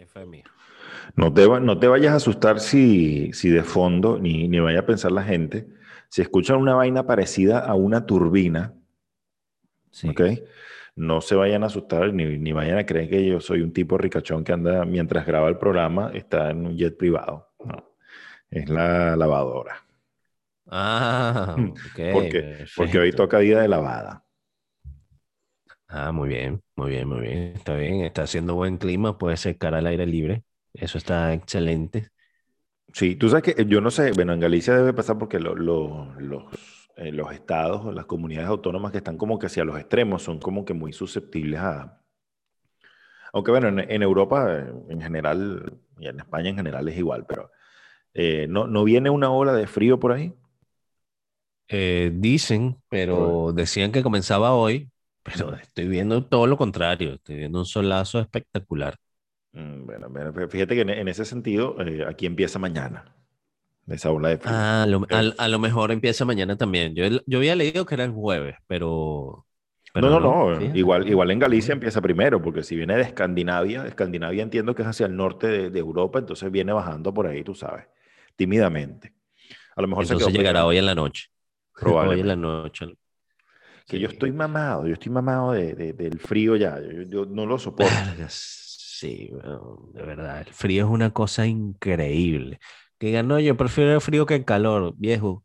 Qué fue mío. No te, no te vayas a asustar si, si de fondo, ni, ni vaya a pensar la gente, si escuchan una vaina parecida a una turbina, Sí. ¿ok? No se vayan a asustar ni, ni vayan a creer que yo soy un tipo ricachón que anda mientras graba el programa, está en un jet privado. No, es la lavadora. Ah, ok. Porque, porque hoy toca día de lavada. Ah, muy bien, muy bien, muy bien. Está bien, está haciendo buen clima, puede secar al aire libre. Eso está excelente. Sí, tú sabes que yo no sé, bueno, en Galicia debe pasar porque lo- lo- los, eh, los estados, o las comunidades autónomas que están como que hacia los extremos son como que muy susceptibles a... Aunque bueno, en, en Europa eh, en general, y en España en general es igual, pero eh, ¿no, no viene una ola de frío por ahí? Eh, dicen, pero decían que comenzaba hoy, pero estoy viendo todo lo contrario. Estoy viendo un solazo espectacular. Mm, Bueno, bueno, fíjate que en, en ese sentido, eh, aquí empieza mañana, esa ola de frío. Ah, a lo, al- a lo mejor empieza mañana también. Yo, yo había leído que era el jueves, pero... pero no, no, no, fíjate. igual, igual en Galicia Ah. empieza primero, porque si viene de Escandinavia, Escandinavia entiendo que es hacia el norte de, de Europa, entonces viene bajando por ahí, tú sabes, tímidamente. A lo mejor se Entonces quedó llegará hoy en la noche. Hoy Probablemente. en la noche. Que yo estoy mamado, yo estoy mamado de, de- del frío ya, yo, yo no lo soporto. Sí, de verdad. El frío es una cosa increíble. Que digan, no, yo prefiero el frío que el calor, viejo.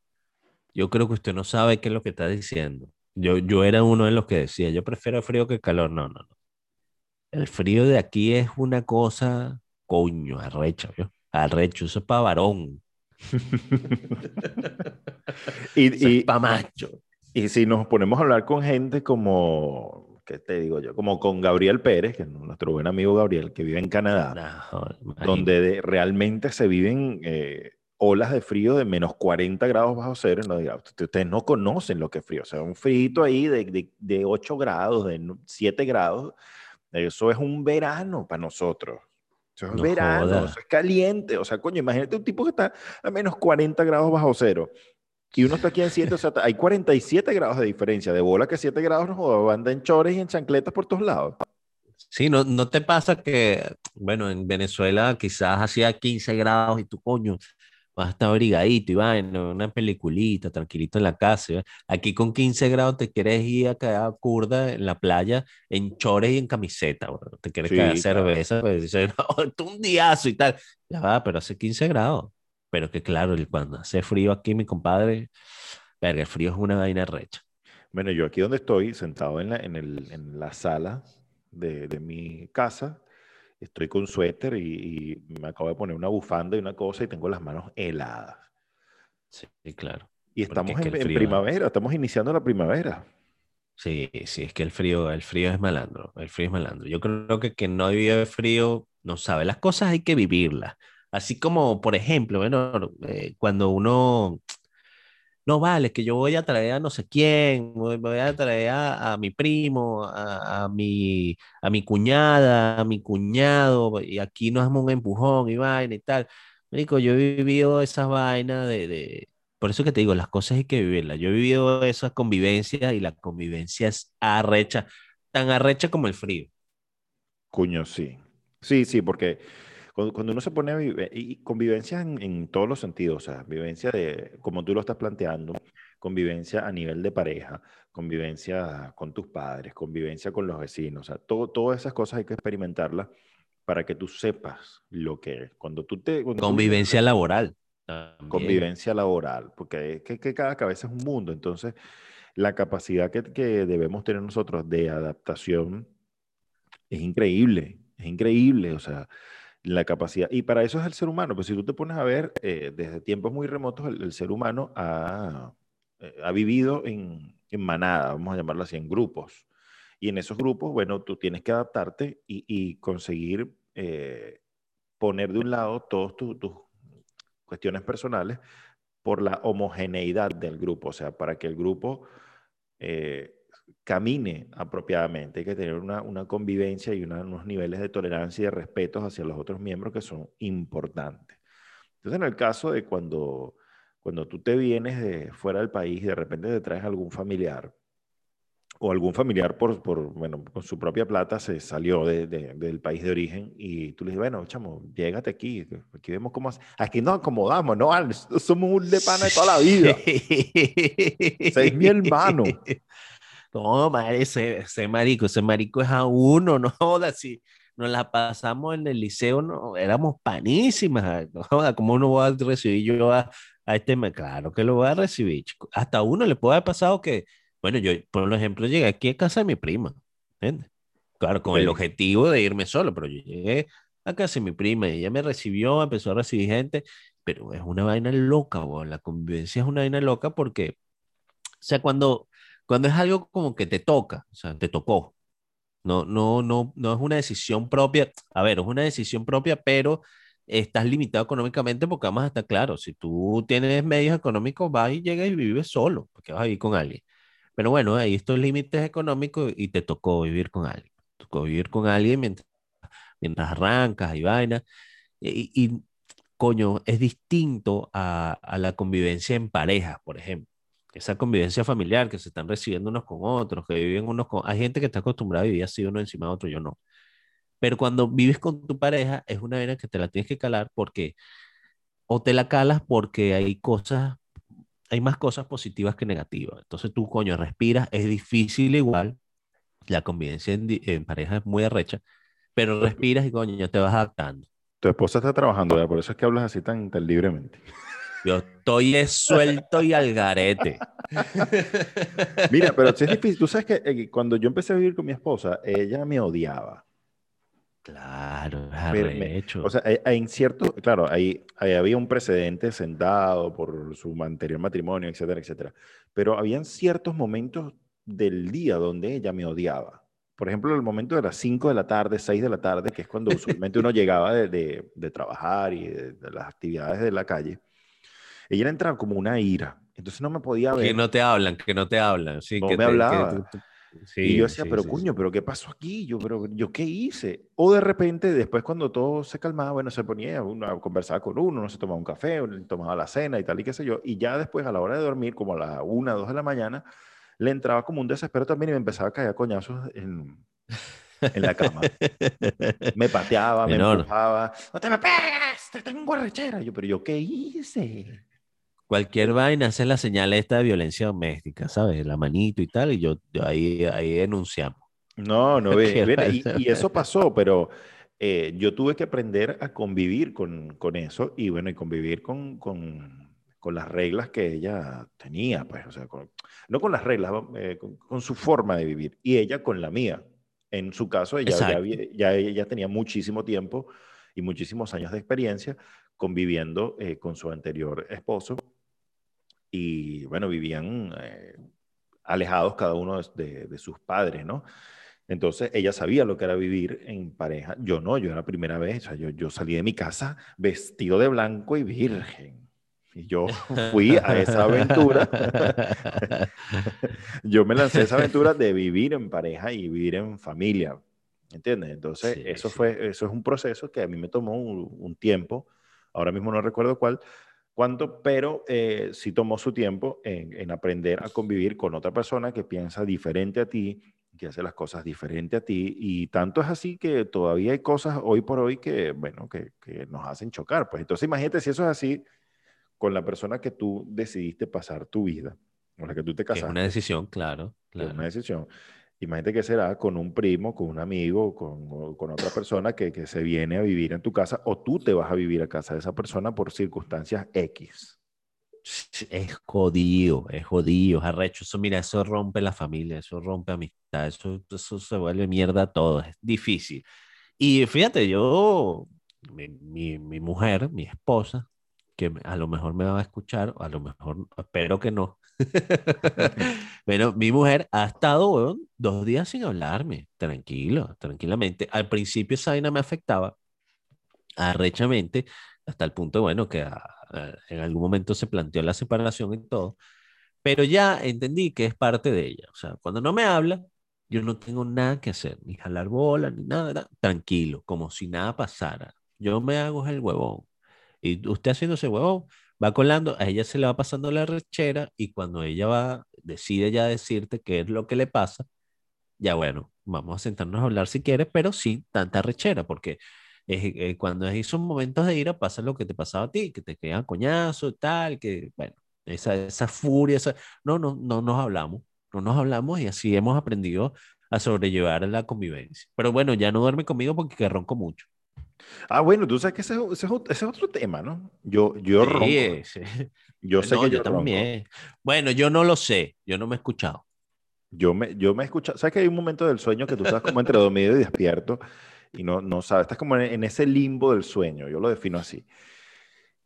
Yo creo que usted no sabe qué es lo que está diciendo. Yo, yo era uno de los que decía, yo prefiero el frío que el calor. No, no, no. El frío de aquí es una cosa, coño, arrecha, ¿vio? Arrecho, eso es para varón, Y, eso es y, para macho. Y si nos ponemos a hablar con gente como, ¿qué te digo yo? Como con Gabriel Pérez, que es nuestro buen amigo Gabriel, que vive en Canadá. No, donde de- realmente se viven eh, olas de frío de menos 40 grados bajo cero. No, diga, "Usted- ustedes no conocen lo que es frío. O sea, un frío ahí de, de, de 8 grados, de no- 7 grados, eso es un verano para nosotros. Eso es No verano, joda. eso es caliente. O sea, coño, imagínate un tipo que está a menos 40 grados bajo cero. Y uno está aquí en 7, o sea, hay 47 grados de diferencia. De bola que 7 grados no joda, anda en chores y en chancletas por todos lados. Sí, no, no te pasa que, bueno, en Venezuela quizás hacía 15 grados y tú, coño, vas a estar abrigadito y vaina, una peliculita, tranquilito en la casa. ¿ya? Aquí con 15 grados te quieres ir a a curda en la playa en chores y en camiseta, bro. Te quieres Sí, caer claro. cerveza, pues dices, no, es un diazo y tal. Ya va, pero hace 15 grados. Pero que claro, cuando hace frío aquí, mi compadre, verga, el frío es una vaina recha. Bueno, yo aquí donde estoy, sentado en la, en el- en la sala de, de mi casa, estoy con suéter y, y me acabo de poner una bufanda y una cosa y tengo las manos heladas. Sí, claro. Y estamos es que en, en primavera, estamos iniciando la primavera. Sí, sí, es que el frío, el frío es malandro, el frío es malandro. Yo creo que quien no vive frío no sabe. Las cosas hay que vivirlas. Así como, por ejemplo, bueno, eh, cuando uno, no vale, que yo voy a traer a no sé quién, voy, a traer a, a mi primo, a, mi, a mi cuñada, a mi cuñado, y aquí nos damos un empujón y vaina y tal. Marico, yo he vivido esas vainas de, de, por eso que te digo, las cosas hay que vivirlas. Yo he vivido esas convivencias y la convivencia es arrecha, tan arrecha como el frío. Cuño, sí. Sí, sí, porque cuando, cuando uno se pone a vivir, y convivencia en, en todos los sentidos, o sea, vivencia de, como tú lo estás planteando, convivencia a nivel de pareja, convivencia con tus padres, convivencia con los vecinos, o sea, todo, todas esas cosas hay que experimentarlas para que tú sepas lo que es. Cuando tú te... cuando tú Convivencia vives- laboral. también. convivencia laboral, porque es que, que cada cabeza es un mundo, entonces la capacidad que, que debemos tener nosotros de adaptación es increíble, es increíble, o sea, la capacidad, y para eso es el ser humano, pues si tú te pones a ver, eh, desde tiempos muy remotos el, ser humano ha, eh, ha vivido en, en manada, vamos a llamarlo así, en grupos, y en esos grupos, bueno, tú tienes que adaptarte y, y conseguir eh, poner de un lado todos tus cuestiones personales por la homogeneidad del grupo, o sea, para que el grupo camine apropiadamente. Hay que tener una, una convivencia y una- unos niveles de tolerancia y de respeto hacia los otros miembros que son importantes. Entonces, en el caso de cuando, cuando tú te vienes de fuera del país y de repente te traes algún familiar o algún familiar por, por, bueno, con su propia plata se salió de, de, del país de origen y tú le dices, bueno, chamo, llégate aquí, aquí vemos cómo hace. Aquí nos acomodamos, no, somos un de pana de toda la vida. es mi hermano. No, madre, ese, ese, marico, ese marico es a uno, no joda, si nos la pasamos en el liceo, no, éramos panísimas, no joda, ¿cómo uno va a recibir yo a, a este? Claro que lo voy a recibir, chico. Hasta a uno le puede haber pasado que bueno, yo, por ejemplo, llegué aquí a casa de mi prima, ¿entiendes? Claro, con el objetivo de irme solo, pero yo llegué a casa de mi prima y ella me recibió, empezó a recibir gente, pero es una vaina loca, bo. la convivencia es una vaina loca porque, o sea, cuando, cuando es algo como que te toca, o sea, te tocó, no, no, no, no es una decisión propia, a ver, es una decisión propia, pero estás limitado económicamente porque vamos a estar claro, si tú tienes medios económicos, vas y llegas y vives solo, porque vas a vivir con alguien. Pero bueno, hay estos límites económicos y te tocó vivir con alguien. tocó vivir con alguien mientras, mientras arrancas y vainas. Y, y, coño, es distinto a, a, la convivencia en pareja, por ejemplo. Esa convivencia familiar que se están recibiendo unos con otros, que viven unos con... Hay gente que está acostumbrada a vivir así uno encima de otro, yo no. Pero cuando vives con tu pareja es una vena que te la tienes que calar porque o te la calas porque hay cosas hay más cosas positivas que negativas. Entonces tú, coño, respiras, es difícil igual, la convivencia en, pareja es muy arrecha, pero respiras y coño, te vas adaptando. Tu esposa está trabajando, ¿verdad? por eso es que hablas así tan, tan libremente. Yo estoy suelto y al garete. Mira, pero es difícil. Tú sabes que eh, cuando yo empecé a vivir con mi esposa, ella me odiaba. Claro, es O sea, en cierto, claro, ahí, había un precedente sentado por su anterior matrimonio, etcétera, etcétera. Pero habían ciertos momentos del día donde ella me odiaba. Por ejemplo, el momento de las 5 de la tarde, 6 de la tarde, que es cuando usualmente uno llegaba de, de, trabajar y de, las actividades de la calle. Ella entraba como una ira. Entonces no me podía ver. Que no te hablan, que no te hablan. Sí, no que me hablaba y yo decía, pero cuño, pero ¿qué pasó aquí? Yo, pero yo qué hice? O de repente, después cuando todo se calmaba, bueno, se ponía uno a conversar con uno, uno se tomaba un café, uno tomaba la cena y tal y qué sé yo. Y ya después, a la hora de dormir, como a las una, dos de la mañana, le entraba como un desespero también y me empezaba a caer coñazos en, en la cama. me pateaba, me empujaba. ¡No te me pegues! ¡Te tengo arrechera! Yo, pero yo qué hice? Cualquier vaina hace la señal esta de violencia doméstica, ¿sabes? La manito y tal, y yo, ahí, ahí denunciamos. No, no, ve, y, eso pasó, pero eh, yo tuve que aprender a convivir con, con eso y bueno, y convivir con, con, con, las reglas que ella tenía, pues, o sea, no con las reglas, eh, con, su forma de vivir y ella con la mía. En su caso, ella ya, ya, ella tenía muchísimo tiempo y muchísimos años de experiencia conviviendo eh, con su anterior esposo y bueno, vivían eh, alejados cada uno de, de, sus padres, ¿no? Entonces ella sabía lo que era vivir en pareja. Yo no, yo era primera vez. O sea, yo, yo salí de mi casa vestido de blanco y virgen. Y yo fui a esa aventura. yo me lancé a esa aventura de vivir en pareja y vivir en familia. ¿Entiendes? Entonces, eso, Fue, eso es un proceso que a mí me tomó un, un tiempo. Ahora mismo no recuerdo cuál, cuánto, pero eh, sí tomó su tiempo en, aprender a convivir con otra persona que piensa diferente a ti, que hace las cosas diferente a ti, y tanto es así que todavía hay cosas hoy por hoy que, bueno, que, que nos hacen chocar. Pues entonces imagínate si eso es así con la persona que tú decidiste pasar tu vida, con la que tú te casaste. Es una decisión, claro. claro. Es una decisión. Imagínate que será con un primo, con un amigo, con, con otra persona que, que, se viene a vivir en tu casa o tú te vas a vivir a casa de esa persona por circunstancias X. Es jodido, es jodido, es arrecho. Eso, mira, eso rompe la familia, eso rompe amistad, eso, eso se vuelve mierda todo, es difícil. Y fíjate, yo, mi, mi, mi mujer, mi esposa, que a lo mejor me va a escuchar, a lo mejor espero que no, bueno, mi mujer ha estado dos días sin hablarme, tranquilo, tranquilamente. Al principio esa vaina me afectaba arrechamente, hasta el punto, bueno, que en algún momento se planteó la separación y todo, pero ya entendí que es parte de ella. O sea, cuando no me habla, yo no tengo nada que hacer, ni jalar bola, ni nada, tranquilo, como si nada pasara. Yo me hago el huevón. Y usted haciendo ese huevón, va colando, a ella se le va pasando la rechera y cuando ella va, decide ya decirte qué es lo que le pasa, ya bueno, vamos a sentarnos a hablar si quieres, pero sí tanta rechera, porque eh, cuando hay esos momentos de ira pasa lo que te pasaba a ti, que te quedan coñazo tal, que bueno, esa, esa furia, esa... no, no, no nos hablamos, no nos hablamos y así hemos aprendido a sobrellevar la convivencia. Pero bueno, ya no duerme conmigo porque ronco mucho. Ah, bueno, tú sabes que ese, ese, es otro tema, ¿no? Yo, yo sí, ronco. Sí. Yo sé no, que yo, yo, también. Bueno, yo no lo sé, yo no me he escuchado. Yo me, yo me he escuchado, ¿sabes que hay un momento del sueño que tú estás como entre dormido y despierto y no, no sabes, estás como en, en, ese limbo del sueño, yo lo defino así.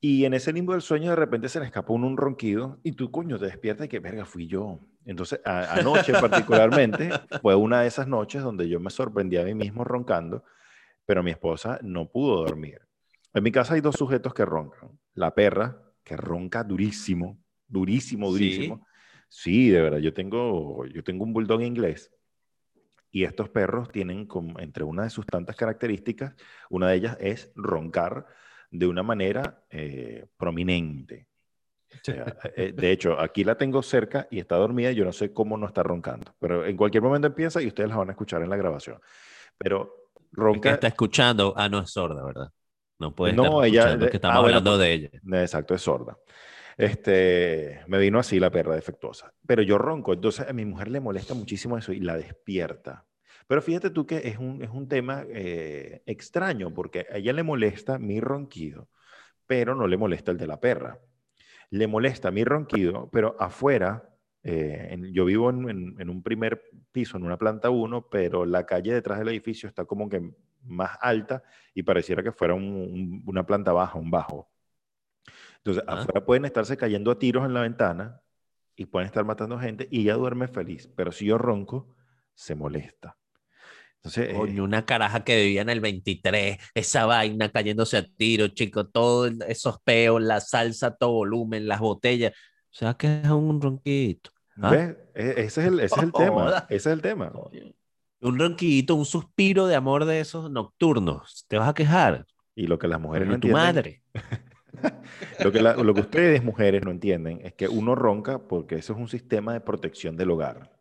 Y en ese limbo del sueño de repente se le escapó un, un ronquido y tú, coño, te despiertas y que, verga, fui yo. Entonces, a, anoche particularmente, fue una de esas noches donde yo me sorprendí a mí mismo roncando, pero mi esposa no pudo dormir. En mi casa hay dos sujetos que roncan. La perra, que ronca durísimo, durísimo, durísimo. Sí, sí de verdad, yo tengo, yo tengo un bulldog inglés y estos perros tienen como, entre una de sus tantas características, una de ellas es roncar de una manera eh, prominente. O sea, eh, de hecho, aquí la tengo cerca y está dormida y yo no sé cómo no está roncando, pero en cualquier momento empieza y ustedes la van a escuchar en la grabación. Pero ronca... está escuchando, ah, no es sorda, ¿verdad? No puede no, estar ella, que estamos ah, hablando bueno, de ella. Exacto, es sorda. Este, me vino así la perra defectuosa. Pero yo ronco, entonces a mi mujer le molesta muchísimo eso y la despierta. Pero fíjate tú que es un, es un tema eh, extraño porque a ella le molesta mi ronquido, pero no le molesta el de la perra. Le molesta mi ronquido, pero afuera, eh, en, yo vivo en, en, en, un primer piso, en una planta 1, pero la calle detrás del edificio está como que más alta y pareciera que fuera un, un, una planta baja, un bajo. Entonces, ¿Ah? afuera pueden estarse cayendo a tiros en la ventana y pueden estar matando gente y ella duerme feliz, pero si yo ronco, se molesta. Entonces, Coño, eh, una caraja que vivía en el 23, esa vaina cayéndose a tiro, chico, todos esos peos, la salsa, todo volumen, las botellas. O sea que es un ronquito. ¿Ah? ¿Ves? E, ese es el, ese es el tema. Ese es el tema. Un ronquito, un suspiro de amor de esos nocturnos. ¿Te vas a quejar? Y lo que las mujeres no tu entienden. madre. lo, que la, lo que ustedes, mujeres, no entienden es que uno ronca porque eso es un sistema de protección del hogar.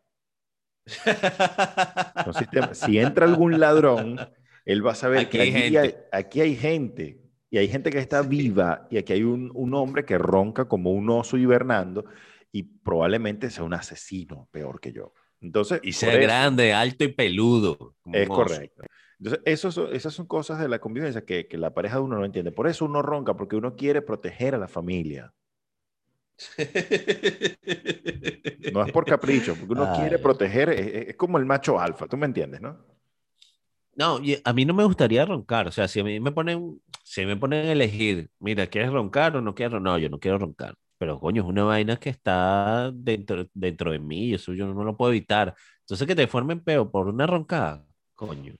Un sistema, si entra algún ladrón, él va a saber Aquí que hay aquí gente. hay, aquí hay gente. Y hay gente que está viva y aquí hay un, un hombre que ronca como un oso hibernando y probablemente sea un asesino peor que yo. Entonces, Y eso- grande, alto y peludo. Es oso. correcto. Entonces, eso son- esas son cosas de la convivencia que, que la pareja de uno no entiende. Por eso uno ronca, porque uno quiere proteger a la familia. No es por capricho, porque uno quiere Ay. proteger, es, es como el macho alfa, tú me entiendes, ¿no? No, a mí no me gustaría roncar. O sea, si a mí me ponen, si me ponen a elegir, mira, ¿quieres roncar o no quieres? No, yo no quiero roncar. Pero coño, es una vaina que está dentro, dentro de mí, eso yo no lo puedo evitar. Entonces que te formen peo por una roncada, coño.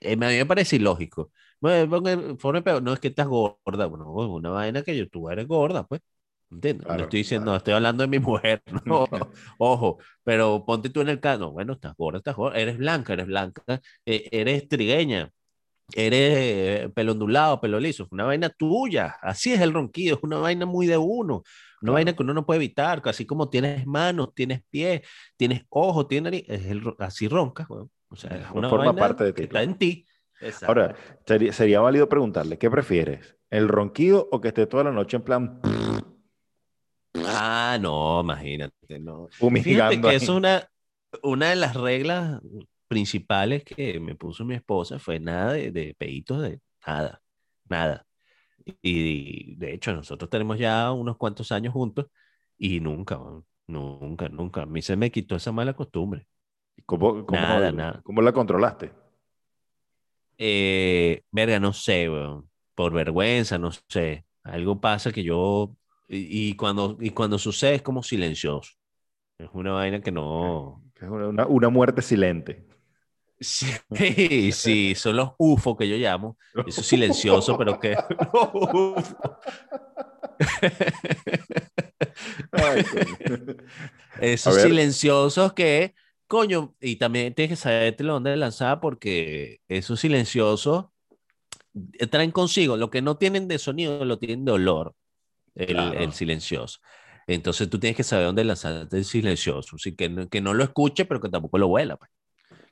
Eh, a mí me parece ilógico. Pongan- formen peo, no es que estás gorda, bueno, es una vaina que yo, tú eres gorda, pues. ¿Entiendes? Claro, no estoy diciendo, claro. estoy hablando de mi mujer, no, ojo, pero ponte tú en el caso, bueno, estás gorda, estás gorda, eres blanca, eres blanca, eh, eres trigueña, eres eh, pelo ondulado, pelo liso, es una vaina tuya, así es el ronquido, es una vaina muy de uno, una vaina que uno no puede evitar, así como tienes manos, tienes pies, tienes ojos, tienes es el así roncas, o sea, es una Forma vaina parte de ti, que está en ti. Exacto. Ahora, sería, sería válido preguntarle, ¿qué prefieres? ¿El ronquido o que esté toda la noche en plan Ah, no, imagínate, no. Fíjate que ahí? es una, una de las reglas principales que me puso mi esposa fue nada de, de peitos, de nada, nada. Y de hecho, nosotros tenemos ya unos cuantos años juntos y nunca, nunca, nunca. A mí se me quitó esa mala costumbre. ¿Cómo, cómo- Nada, nada. cómo la controlaste? Eh, verga, no sé, weón, por vergüenza, no sé. Algo pasa que yo, y, y cuando, y cuando sucede es como silencioso. Es una vaina que no, es una, una- una muerte silente. Sí, sí, son los UFO que yo llamo. Eso es silencioso, pero que. Esos silenciosos que, coño, y también tienes que sabértelo dónde lanzar porque esos silenciosos traen consigo lo que no tienen de sonido, lo tienen de olor, el, Claro. el silencioso. Entonces tú tienes que saber dónde lanzarte el silencioso, así que no, que no lo escuche, pero que tampoco lo huela. pues.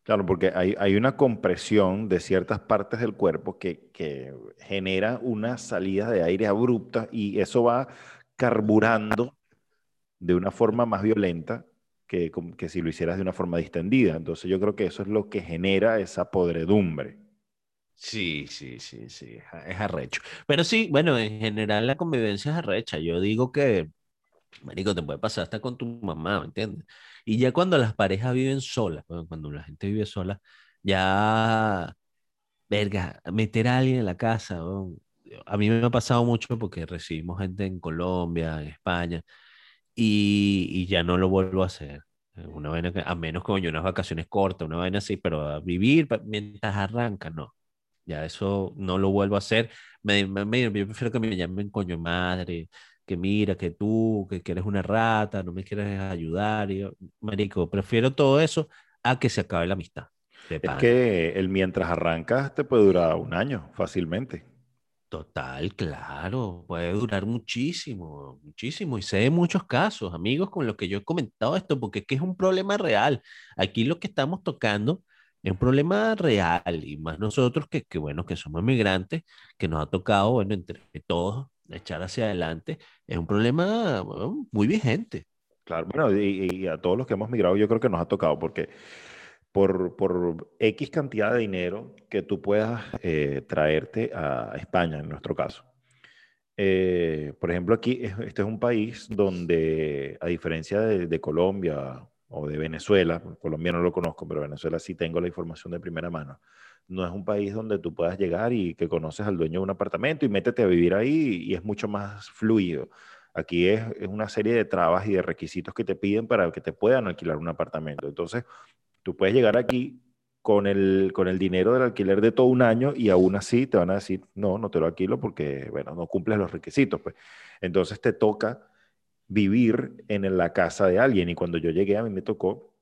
Claro, porque hay, hay una compresión de ciertas partes del cuerpo que, que genera una salida de aire abrupta y eso va carburando de una forma más violenta que, que si lo hicieras de una forma distendida. Entonces yo creo que eso es lo que genera esa podredumbre. Sí, sí, sí, sí, es arrecho. Pero sí, bueno, en general la convivencia es arrecha. Yo digo que, marico, te puede pasar hasta con tu mamá, ¿me entiendes? Y ya cuando las parejas viven solas, cuando la gente vive sola, ya, verga, meter a alguien en la casa, a mí me ha pasado mucho porque recibimos gente en Colombia, en España, y, ya no lo vuelvo a hacer. Una vaina que, a menos como yo unas vacaciones cortas, una vaina así, pero a vivir mientras arranca, no. Ya eso no lo vuelvo a hacer. Me, me, yo prefiero que me llamen coño madre, que mira, que tú, que, eres una rata, no me quieres ayudar. Y yo, marico, prefiero todo eso a que se acabe la amistad. Es que el mientras arrancas te puede durar un año fácilmente. Total, claro, puede durar muchísimo, muchísimo. Y sé de muchos casos, amigos, con los que yo he comentado esto, porque es que es un problema real. Aquí lo que estamos tocando es un problema real y más nosotros que, que, bueno, que somos migrantes, que nos ha tocado, bueno, entre todos echar hacia adelante, es un problema muy vigente. Claro, bueno, y, a todos los que hemos migrado yo creo que nos ha tocado porque por, por X cantidad de dinero que tú puedas eh, traerte a España, en nuestro caso. Eh, por ejemplo, aquí, este es un país donde, a diferencia de, de Colombia o de Venezuela, Colombia no lo conozco, pero Venezuela sí tengo la información de primera mano. No es un país donde tú puedas llegar y que conoces al dueño de un apartamento y métete a vivir ahí y es mucho más fluido. Aquí es, es una serie de trabas y de requisitos que te piden para que te puedan alquilar un apartamento. Entonces, tú puedes llegar aquí con el, con el dinero del alquiler de todo un año y aún así te van a decir, no, no te lo alquilo porque, bueno, no cumples los requisitos. Pues. Entonces te toca vivir en la casa de alguien. Y cuando yo llegué, a mí me tocó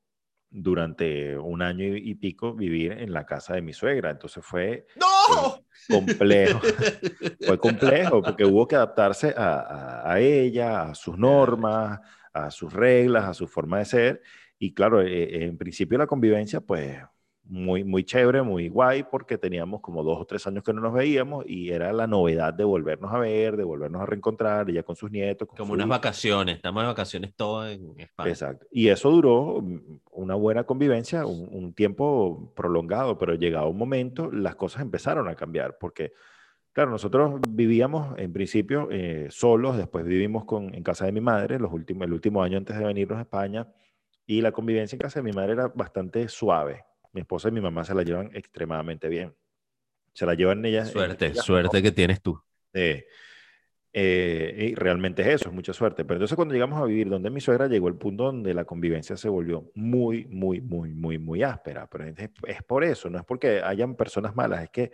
durante un año y, pico vivir en la casa de mi suegra. Entonces fue ¡No! complejo. fue complejo porque hubo que adaptarse a, ella, a sus normas, a sus reglas, a su forma de ser. Y claro, eh, en principio la convivencia, pues muy, muy chévere, muy guay, porque teníamos como dos o tres años que no nos veíamos y era la novedad de volvernos a ver, de volvernos a reencontrar, ella con sus nietos. como unas vacaciones, estamos de vacaciones todas en España. Exacto. Y eso duró mm, una buena convivencia, un, tiempo prolongado, pero llegado un momento, las cosas empezaron a cambiar, porque, claro, nosotros vivíamos en principio eh, solos, después vivimos con, en casa de mi madre los últimos, el último año antes de venirnos a España, y la convivencia en casa de mi madre era bastante suave mi esposa y mi mamá se la llevan extremadamente bien. Se la llevan ellas. Suerte, suerte que tienes tú. Eh, y realmente es eso, es mucha suerte. Pero entonces cuando llegamos a vivir donde mi suegra, llegó el punto donde la convivencia se volvió muy, muy, muy, muy, muy áspera. Pero es, es por eso, no es porque hayan personas malas, es que,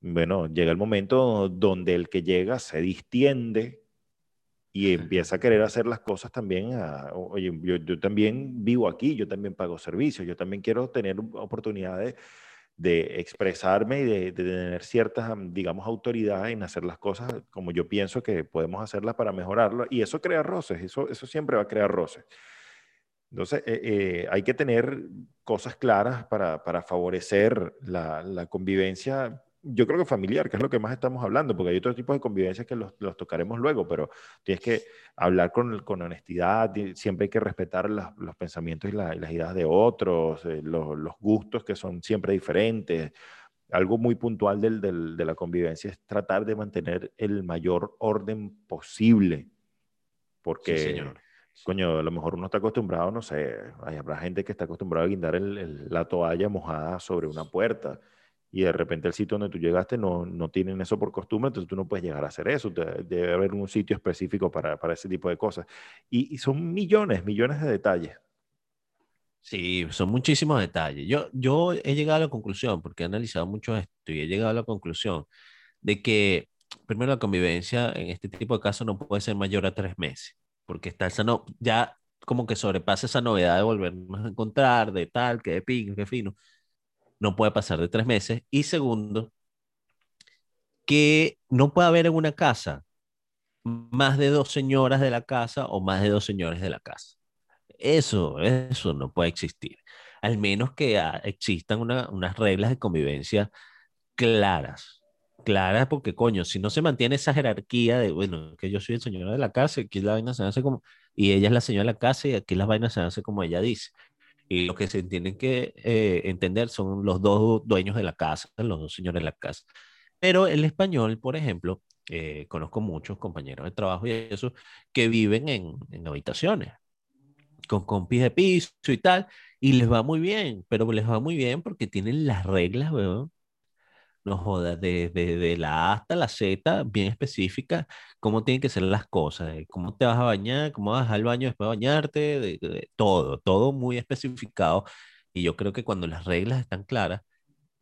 bueno, llega el momento donde el que llega se distiende y empieza a querer hacer las cosas también. oye, yo, yo, también vivo aquí, yo también pago servicios, yo también quiero tener oportunidades de expresarme y de, tener ciertas, digamos, autoridad en hacer las cosas como yo pienso que podemos hacerlas para mejorarlo. Y eso crea roces, eso, eso siempre va a crear roces. Entonces, eh, eh, hay que tener cosas claras para, para favorecer la, la convivencia yo creo que familiar, que es lo que más estamos hablando, porque hay otros tipos de convivencias que los, los tocaremos luego, pero tienes que hablar con, con honestidad, siempre hay que respetar los pensamientos y, las ideas de otros, eh, los, los, gustos que son siempre diferentes. Algo muy puntual del, del, de la convivencia es tratar de mantener el mayor orden posible, porque... señor. Coño, a lo mejor uno está acostumbrado, no sé, hay, habrá gente que está acostumbrada a guindar el, la toalla mojada sobre una puerta y de repente el sitio donde tú llegaste no, no tienen eso por costumbre, entonces tú no puedes llegar a hacer eso. Debe haber un sitio específico para, para ese tipo de cosas. Y, y, son millones, millones de detalles. Sí, son muchísimos detalles. Yo, yo he llegado a la conclusión, porque he analizado mucho esto y he llegado a la conclusión de que, primero, la convivencia en este tipo de casos no puede ser mayor a tres meses, porque está esa no, ya como que sobrepasa esa novedad de volvernos a encontrar, de tal, que de ping, que fino no puede pasar de tres meses. Y segundo, que no puede haber en una casa más de dos señoras de la casa o más de dos señores de la casa. Eso, eso no puede existir. al menos que ah, existan una- unas reglas de convivencia claras, claras, porque coño, si no se mantiene esa jerarquía de, bueno, que yo soy el señor de la casa, y aquí la vaina se hace como, y ella es la señora de la casa, y aquí las vainas se hacen como ella dice. Y lo que se tienen que eh, entender son los dos dueños de la casa, los dos señores de la casa. Pero el español, por ejemplo, eh, conozco muchos compañeros de trabajo y eso, que viven en, en habitaciones, con compis de piso y tal, y les va muy bien, pero les va muy bien porque tienen las reglas, weón, no jodas, de, de, de la A hasta la Z, bien específica, cómo tienen que ser las cosas, de cómo te vas a bañar, cómo vas al baño después de bañarte, todo, todo muy especificado. Y yo creo que cuando las reglas están claras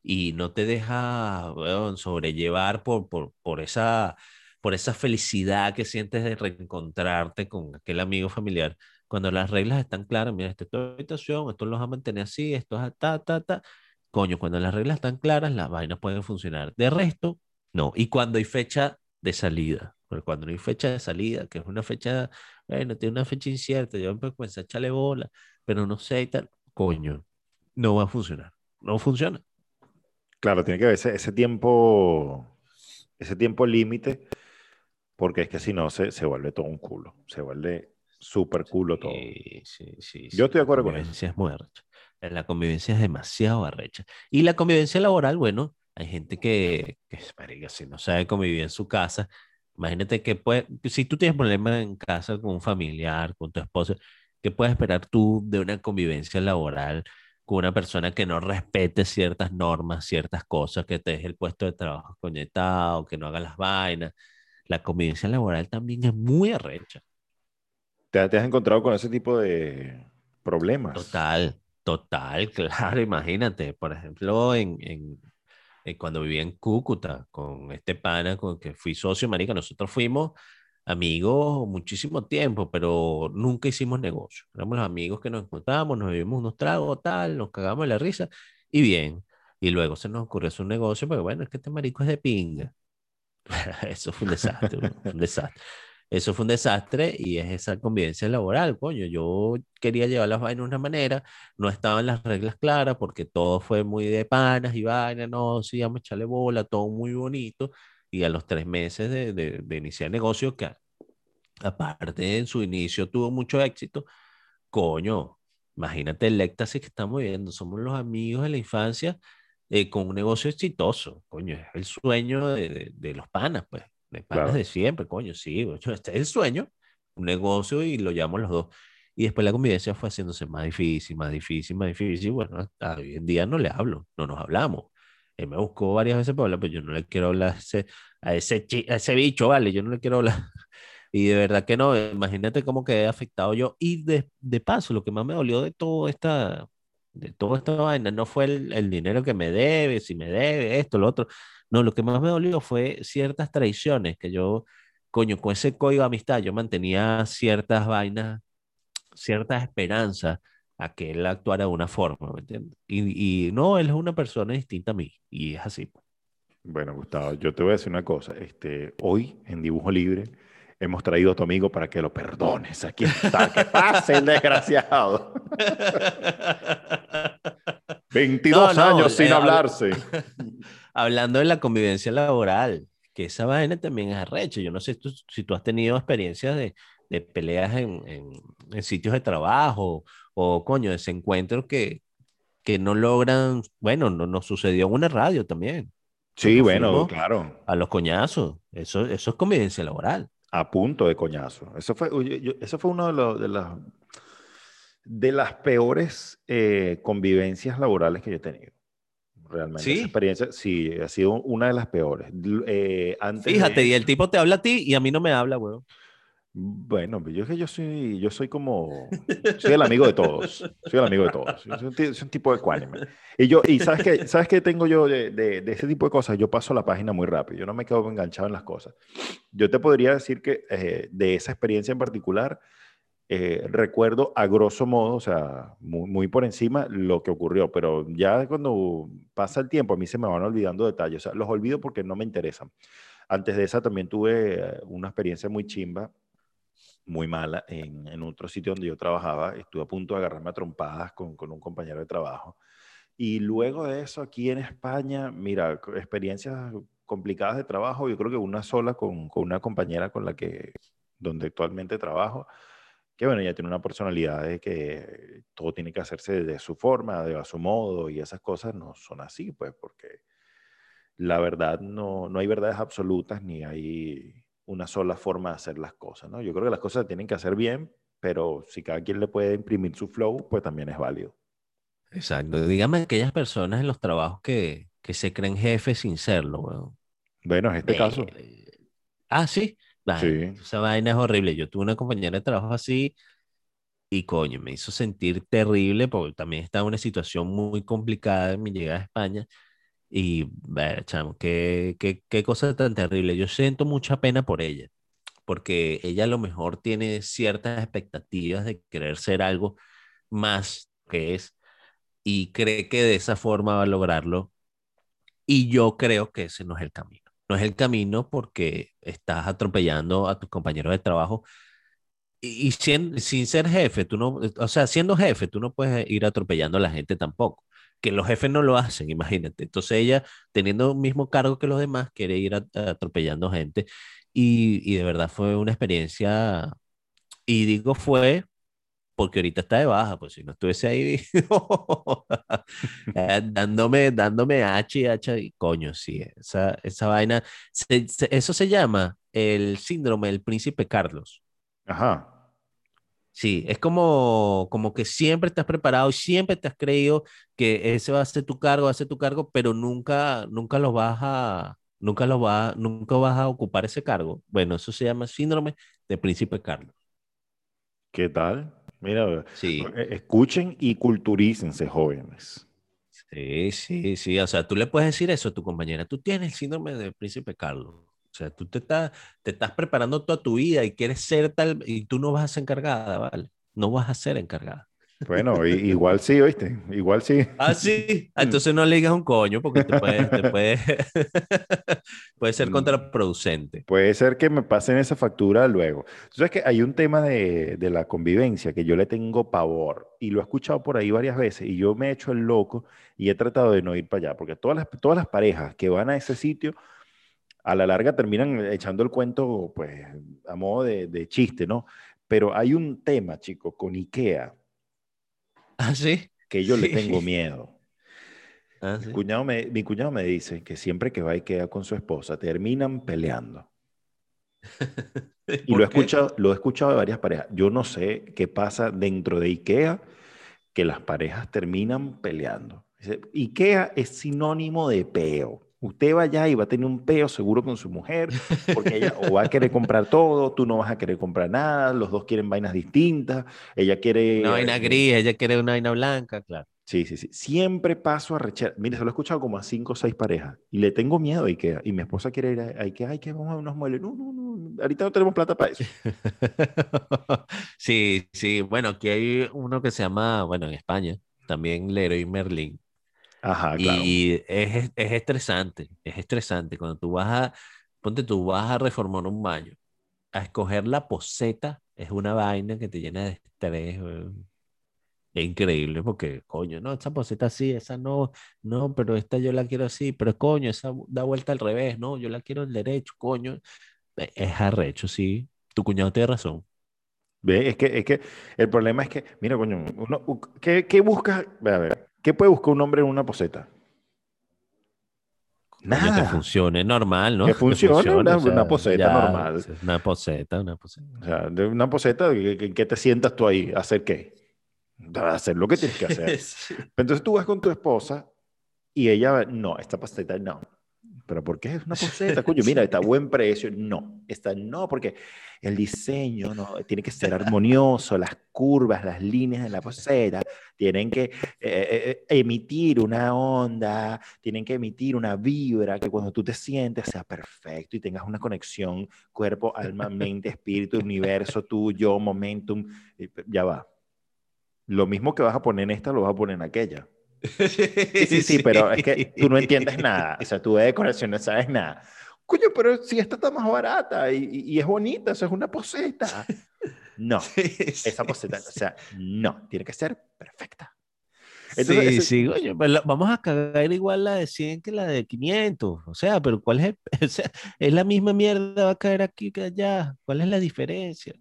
y no te deja, weón, sobrellevar por, por, por esa, por esa felicidad que sientes de reencontrarte con aquel amigo familiar, cuando las reglas están claras, mira, esta es tu habitación, esto lo vas a mantener así, esto es ta, ta, ta, Coño, cuando las reglas están claras, las vainas pueden funcionar. De resto, no. Y cuando hay fecha de salida, porque cuando no hay fecha de salida, que es una fecha, bueno, tiene una fecha incierta, yo empiezo a echarle bola, pero no sé y tal, coño, no va a funcionar. No funciona. Claro, tiene que haber ese, ese tiempo, ese tiempo límite, porque es que si no se, se vuelve todo un culo, se vuelve súper culo todo. Sí, sí, sí. Yo estoy de acuerdo con eso. es. Eh, La convivencia es demasiado arrecha. Y la convivencia laboral, bueno, hay gente que, que es marica, si no sabe convivir en su casa, imagínate que puede, si tú tienes problemas en casa con un familiar, con tu esposo, ¿qué puedes esperar tú de una convivencia laboral con una persona que no respete ciertas normas, ciertas cosas, que te deje el puesto de trabajo coñetado, que no haga las vainas? La convivencia laboral también es muy arrecha. ¿Te, te has encontrado con ese tipo de problemas? Total, total, claro, imagínate, por ejemplo, en, en, en cuando vivía en Cúcuta con este pana con que fui socio, marica, nosotros fuimos amigos muchísimo tiempo, pero nunca hicimos negocio. Éramos los amigos que nos encontrábamos, nos bebimos unos tragos, tal, nos cagamos de la risa y bien. Y luego se nos ocurrió hacer un negocio, porque bueno, es que este marico es de pinga. Eso fue un desastre, un desastre. Eso fue un desastre y es esa convivencia laboral, coño. Yo quería llevar las vainas de una manera, no estaban las reglas claras porque todo fue muy de panas y vainas, no, sí, vamos a echarle bola, todo muy bonito. Y a los tres meses de, iniciar el negocio, que aparte en su inicio tuvo mucho éxito, coño, imagínate el éxtasis que estamos viviendo. Somos los amigos de la infancia eh, con un negocio exitoso, coño, es el sueño de, de- de los panas, pues, de Claro. de siempre, coño, sí, este es el sueño, un negocio y lo llevamos los dos. Y después la convivencia fue haciéndose más difícil, más difícil, más difícil. Bueno, hasta hoy en día no le hablo, no nos hablamos. Él me buscó varias veces para hablar, pero yo no le quiero hablar a ese, a ese, a ese bicho, vale, yo no le quiero hablar. Y de verdad que no, imagínate cómo quedé afectado yo. Y de, de paso, lo que más me dolió de todo esta, de toda esta vaina no fue el, el dinero que me debe, si me debe, esto, lo otro. No, lo que más me dolió fue ciertas traiciones que yo, coño, con ese código de amistad, yo mantenía ciertas vainas, ciertas esperanzas a que él actuara de una forma, ¿me entiendes? Y, y no, él es una persona distinta a mí, y es así. pues. Bueno, Gustavo, yo te voy a decir una cosa. Este, hoy en Dibujo Libre hemos traído a tu amigo para que lo perdones. Aquí está, que pase el desgraciado. 22 No, no, años sin eh, habla- hablarse. Hablando de la convivencia laboral, que esa vaina también es arrecha. Yo no sé tú- si tú has tenido experiencias de, de peleas en, en, en sitios de trabajo o, coño, desencuentros que, que no logran, bueno, no, nos sucedió en una radio también, Sí, bueno, claro. a los coñazos. Eso, eso es convivencia laboral. A punto de coñazo. Eso fue, yo- eso fue uno de, los- de las, de las peores eh, convivencias laborales que yo he tenido. Realmente. ¿Sí? Esa experiencia, sí, ha sido una de las peores. Eh, antes de Fíjate, y el tipo te habla a ti y a mí no me habla, weón. Bueno, yo es que yo soy, yo soy como, soy el amigo de todos, soy el amigo de todos, soy un, ti- soy un tipo ecuánime. Y yo, y sabes qué, sabes qué tengo yo de, de, de ese tipo de cosas, yo paso la página muy rápido, yo no me quedo enganchado en las cosas. Yo te podría decir que eh, de esa experiencia en particular, eh, recuerdo a grosso modo, o sea, muy, por encima lo que ocurrió, pero ya cuando pasa el tiempo a mí se me van olvidando detalles, o sea, los olvido porque no me interesan. Antes de esa también tuve eh, una experiencia muy chimba muy mala. En, otro sitio donde yo trabajaba, estuve a punto de agarrarme a trompadas con, con, un compañero de trabajo. Y luego de eso, aquí en España, mira, experiencias complicadas de trabajo, yo creo que una sola con, con una compañera con la que, donde actualmente trabajo, que bueno, ella tiene una personalidad de que todo tiene que hacerse de su forma, de a su modo, y esas cosas no son así, pues, porque la verdad no, no hay verdades absolutas ni hay una sola forma de hacer las cosas, ¿no? Yo creo que las cosas se tienen que hacer bien, pero si cada quien le puede imprimir su flow, pues también es válido. Exacto. Dígame aquellas personas en los trabajos que, que se creen jefes sin serlo, bueno. Bueno, es este caso. Ah, sí. Sí. Esa vaina es horrible. Yo tuve una compañera de trabajo así y coño, me hizo sentir terrible porque también estaba en una situación muy complicada en mi llegada a España y, chamo, qué, qué, qué cosa tan terrible. Yo siento mucha pena por ella, porque ella a lo mejor tiene ciertas expectativas de querer ser algo más que es y cree que de esa forma va a lograrlo. Y yo creo que ese no es el camino. No es el camino porque estás atropellando a tus compañeros de trabajo y, sin, sin ser jefe, tú no, o sea, siendo jefe, tú no puedes ir atropellando a la gente tampoco que los jefes no lo hacen, imagínate. Entonces ella, teniendo el mismo cargo que los demás, quiere ir atropellando gente. Y, y, de verdad fue una experiencia, y digo fue porque ahorita está de baja, pues si no estuviese ahí eh, dándome, dándome H y H, y coño, sí, esa, esa vaina, eso se llama el síndrome del príncipe Carlos. Ajá. Sí, es como, como que siempre estás preparado siempre te has creído que ese va a ser tu cargo, va a ser tu cargo, pero nunca, nunca lo vas a, nunca lo va, nunca vas a ocupar ese cargo. Bueno, eso se llama síndrome de Príncipe Carlos. ¿Qué tal? Mira, sí. Eh, escuchen y culturícense, jóvenes. Sí, sí, sí. O sea, tú le puedes decir eso a tu compañera. Tú tienes el síndrome de Príncipe Carlos. O sea, tú te estás, te estás preparando toda tu vida y quieres ser tal, y tú no vas a ser encargada, ¿vale? No vas a ser encargada. Bueno, igual sí, ¿oíste? Igual sí. Ah, sí. Ah, entonces no le digas un coño porque te puede, te puede, puede ser mm. contraproducente. Puede ser que me pasen esa factura luego. Entonces, que hay un tema de, de, la convivencia que yo le tengo pavor y lo he escuchado por ahí varias veces y yo me he hecho el loco y he tratado de no ir para allá porque todas las, todas las parejas que van a ese sitio a la larga terminan echando el cuento, pues, a modo de, chiste, ¿no? Pero hay un tema, chicos, con IKEA. ¿Ah, sí? Que yo le tengo miedo. ¿Ah, mi, cuñado me, mi cuñado me dice que siempre que va a IKEA con su esposa, terminan peleando. y lo he, escuchado, lo he escuchado de varias parejas. Yo no sé qué pasa dentro de IKEA que las parejas terminan peleando. IKEA es sinónimo de peo. Usted va allá y va a tener un peo seguro con su mujer, porque ella o va a querer comprar todo, tú no vas a querer comprar nada, los dos quieren vainas distintas, ella quiere... Una vaina gris, ella quiere una vaina blanca, claro. Sí, sí, sí. Siempre paso a rechazar. Mire, se lo he escuchado como a cinco o seis parejas y le tengo miedo a Ikea. Y mi esposa quiere ir a Ikea, ay, que vamos a unos muebles. No, no, no, ahorita no tenemos plata para eso. sí, sí. Bueno, aquí hay uno que se llama, bueno, en España, también Leroy Merlin Ajá, claro. Y es, es, estresante, es estresante. Cuando tú vas a, ponte, tú vas a reformar un baño, a escoger la poseta es una vaina que te llena de estrés. Es increíble porque, coño, no, esa poseta sí, esa no, no, pero esta yo la quiero así, pero coño, esa da vuelta al revés, no, yo la quiero al derecho, coño. E, es arrecho, sí. Tu cuñado tiene razón. ¿Ve? Es que, es que el problema es que, mira, coño, uno, ¿qué, qué buscas? A ver, ¿Qué puede buscar un hombre en una poseta? Nada. Que funcione normal, ¿no? Que funcione, una, poseta normal. Una poseta, una poseta. O sea, de una poseta, ¿en qué te sientas tú ahí? ¿A hacer qué? Hacer lo que tienes que hacer. Entonces tú vas con tu esposa y ella, no, esta poseta no pero ¿por qué es una poseta? Coño, mira, está a buen precio. No, está no, porque el diseño no, tiene que ser armonioso, las curvas, las líneas de la poseta tienen que eh, eh, eh, emitir una onda, tienen que emitir una vibra que cuando tú te sientes sea perfecto y tengas una conexión cuerpo, alma, mente, espíritu, universo, tú, yo, momentum, ya va. Lo mismo que vas a poner en esta, lo vas a poner en aquella. Sí, sí, sí, pero es que tú no entiendes nada. O sea, tú de decoración no sabes nada. Coño, pero si esta está más barata y, y es bonita, eso es una poseta. No, Sí, sí, esa poseta, o sea, no, tiene que ser perfecta. Sí, Entonces, ese- sí, oye, pues vamos a cagar igual la de 100 que la de 500. O sea, pero ¿cuál es el- o sea, es la misma mierda, va a caer aquí que allá. ¿Cuál es la diferencia?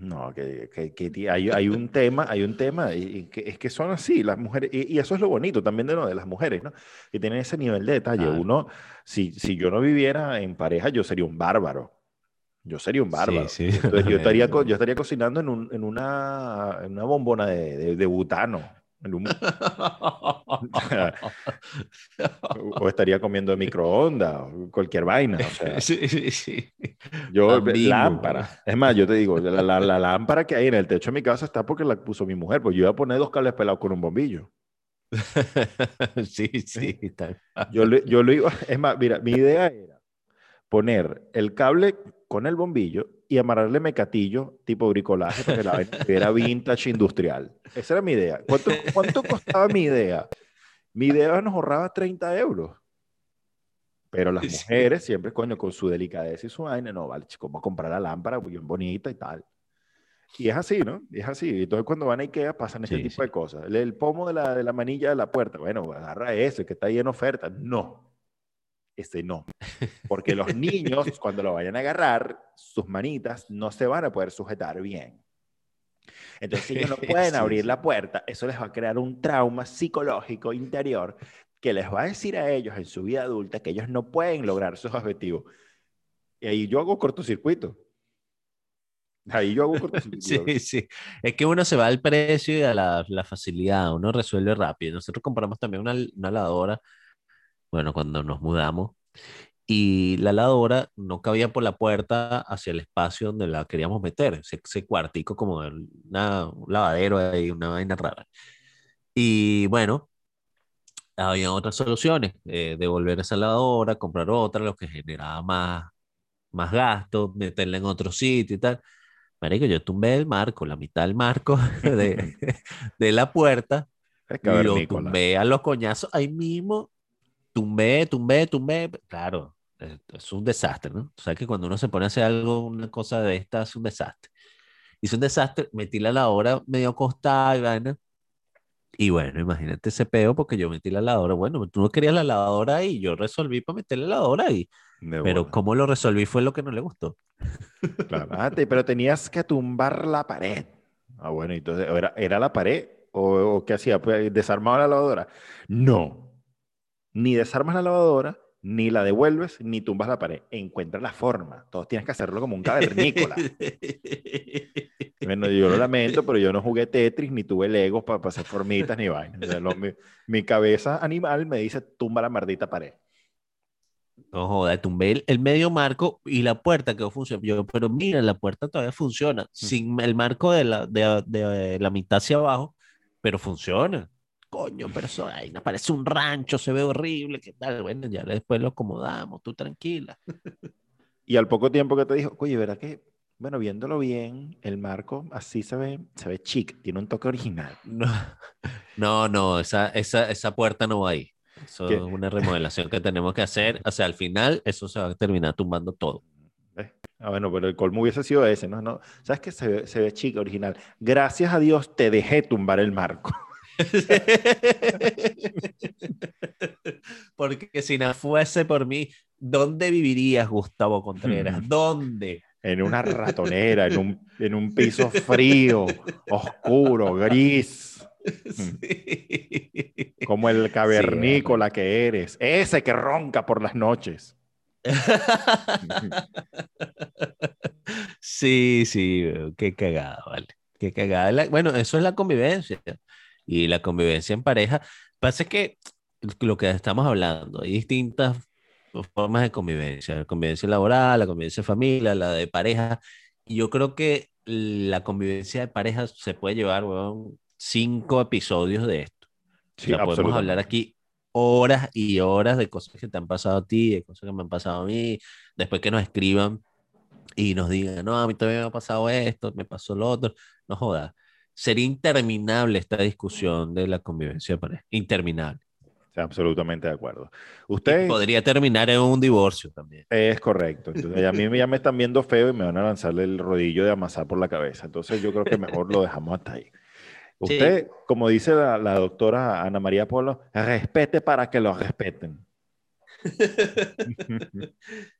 No, que, que- que hay, hay un tema, hay un tema, y, y que es que son así las mujeres, y, y eso es lo bonito también de, lo de las mujeres, ¿no? Que tienen ese nivel de detalle. Claro. Uno, si, si yo no viviera en pareja, yo sería un bárbaro. Yo sería un bárbaro. sí. Entonces, yo, estaría, yo estaría cocinando en, un- en una, en una bombona de, de, de butano. o estaría comiendo de microondas, o cualquier vaina. O sea, Sí, sí, sí. yo, lámpara. Es más, yo te digo, la, la- la lámpara que hay en el techo de mi casa está porque la puso mi mujer, pues yo iba a poner dos cables pelados con un bombillo. Sí, sí, está- Yo, yo lo iba, es más, mira, mi idea era poner el cable con el bombillo y amarrarle mecatillo tipo bricolaje para que la vaina era vintage industrial. Esa era mi idea. ¿Cuánto, cuánto costaba mi idea? Mi idea nos ahorraba 30 euros. Pero las mujeres siempre, coño, con su delicadeza y su vaina, no, vale, chico, vamos a comprar la lámpara bien bonita y tal. Y es así, ¿no? Y es así. Entonces, cuando van a Ikea, pasan este Sí, tipo sí. de cosas. El, el pomo de la, de la manilla de la puerta, bueno, agarra ese que está ahí en oferta. No. Ese no. Porque los niños, cuando lo vayan a agarrar, sus manitas no se van a poder sujetar bien. Entonces, si ellos no pueden abrir la puerta, eso les va a crear un trauma psicológico interior que les va a decir a ellos en su vida adulta que ellos no pueden lograr sus objetivos. Y ahí yo hago cortocircuito. Ahí yo hago cortocircuito. Sí, sí. Es que uno se va al precio y a la, la facilidad, uno resuelve rápido. Nosotros compramos también una, una lavadora, bueno, cuando nos mudamos, y la lavadora no cabía por la puerta hacia el espacio donde la queríamos meter, ese, ese cuartico como de una, un lavadero ahí, una vaina rara. Y bueno, había otras soluciones, eh, devolver esa lavadora, comprar otra, lo que generaba más, más gasto, meterla en otro sitio y tal. Marico, yo tumbé el marco, la mitad del marco de, de la puerta, Es lo tumbé a los coñazos ahí mismo, tumbé, tumbé, tumbé. Claro, es un desastre, ¿no? O sea que cuando uno se pone a hacer algo, una cosa de esta, es un desastre. Hice un desastre, metí la lavadora medio acostada y vaina. Y bueno, imagínate ese peo porque yo metí la lavadora. Bueno, tú no querías la lavadora ahí, yo resolví para meter la lavadora ahí. De Pero bola. cómo lo resolví fue lo que no le gustó. Claro. Ah, pero tenías que tumbar la pared. Ah, bueno, entonces, ¿era, era la pared? ¿O, o qué hacía? Pues, ¿Desarmaba la lavadora? No. Ni desarmas la lavadora, ni la devuelves, ni tumbas la pared. Encuentra la forma. Todos tienes que hacerlo como un cavernícola. Bueno, yo lo lamento, pero yo no jugué Tetris, ni tuve Legos para hacer formitas, ni vaina. O sea, lo- mi, mi cabeza animal me dice, tumba la maldita pared. No joda, tumbé el, el medio marco y la puerta quedó funcionando. Pero mira, la puerta todavía funciona, sin el marco de la, de, de la mitad hacia abajo, pero funciona. Coño, pero eso ahí me parece un rancho, se ve horrible, ¿qué tal? Bueno, ya después lo acomodamos, tú tranquila. Y al poco tiempo que te dijo, oye, ¿verdad que? Bueno, viéndolo bien, el marco así se ve, se ve chic, tiene un toque original. No, no, no, esa, esa, esa puerta no va ahí. Eso ¿Qué? es una remodelación que tenemos que hacer. O sea, al final eso se va a terminar tumbando todo. ¿Ves? Ah, bueno, pero el colmo hubiese sido ese, ¿no? no ¿Sabes qué? Se ve, se ve chic, original. Gracias a Dios te dejé tumbar el marco. Porque si no fuese por mí, ¿dónde vivirías, Gustavo Contreras? ¿Dónde? En una ratonera, en un, en un piso frío, oscuro, gris, Sí. como el cavernícola que eres. Ese que ronca por las noches. Sí, sí, qué cagada, vale. Qué cagada. Bueno, eso es la convivencia. Y la convivencia en pareja. Pasa que lo que estamos hablando, hay distintas formas de convivencia. La convivencia laboral, la convivencia de familia, la de pareja. Y yo creo que la convivencia de pareja se puede llevar, weón, cinco episodios de esto. O sea, podemos hablar aquí horas y horas de cosas que te han pasado a ti, de cosas que me han pasado a mí, después que nos escriban y nos digan, no, a mí también me ha pasado esto, me pasó lo otro, no jodas. Sería interminable esta discusión de la convivencia de pareja, interminable. absolutamente de acuerdo. Usted podría terminar en un divorcio también. Es correcto. Entonces, a mí ya me están viendo feo y me van a lanzarle el rodillo de amasar por la cabeza. Entonces, yo creo que mejor lo dejamos hasta ahí. Usted, como dice la, doctora Ana María Polo, respete para que lo respeten.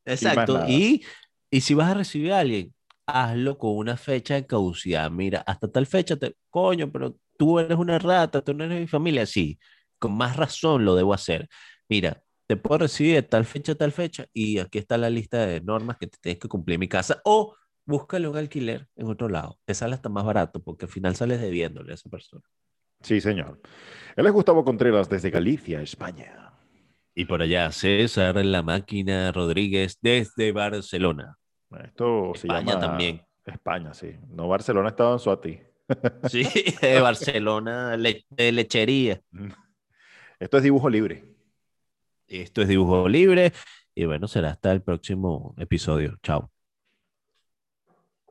Exacto. Y, y, si vas a recibir a alguien, hazlo con una fecha de caducidad. Mira, hasta tal fecha, te, coño, pero tú eres una rata, tú no eres mi familia. Sí, con más razón lo debo hacer. Mira, te puedo recibir de tal fecha, tal fecha, y aquí está la lista de normas que te tienes que cumplir en mi casa. O búscale un alquiler en otro lado. Te sale hasta más barato porque al final sales debiéndole a esa persona. Sí, señor. Él es Gustavo Contreras desde Galicia, España. Y por allá, César La Máquina Rodríguez desde Barcelona. Esto España también. España, sí. No Barcelona estaba en Suati. Sí, de Barcelona, de lechería. Esto es dibujo libre. Esto es dibujo libre. Y bueno, será hasta el próximo episodio. Chao.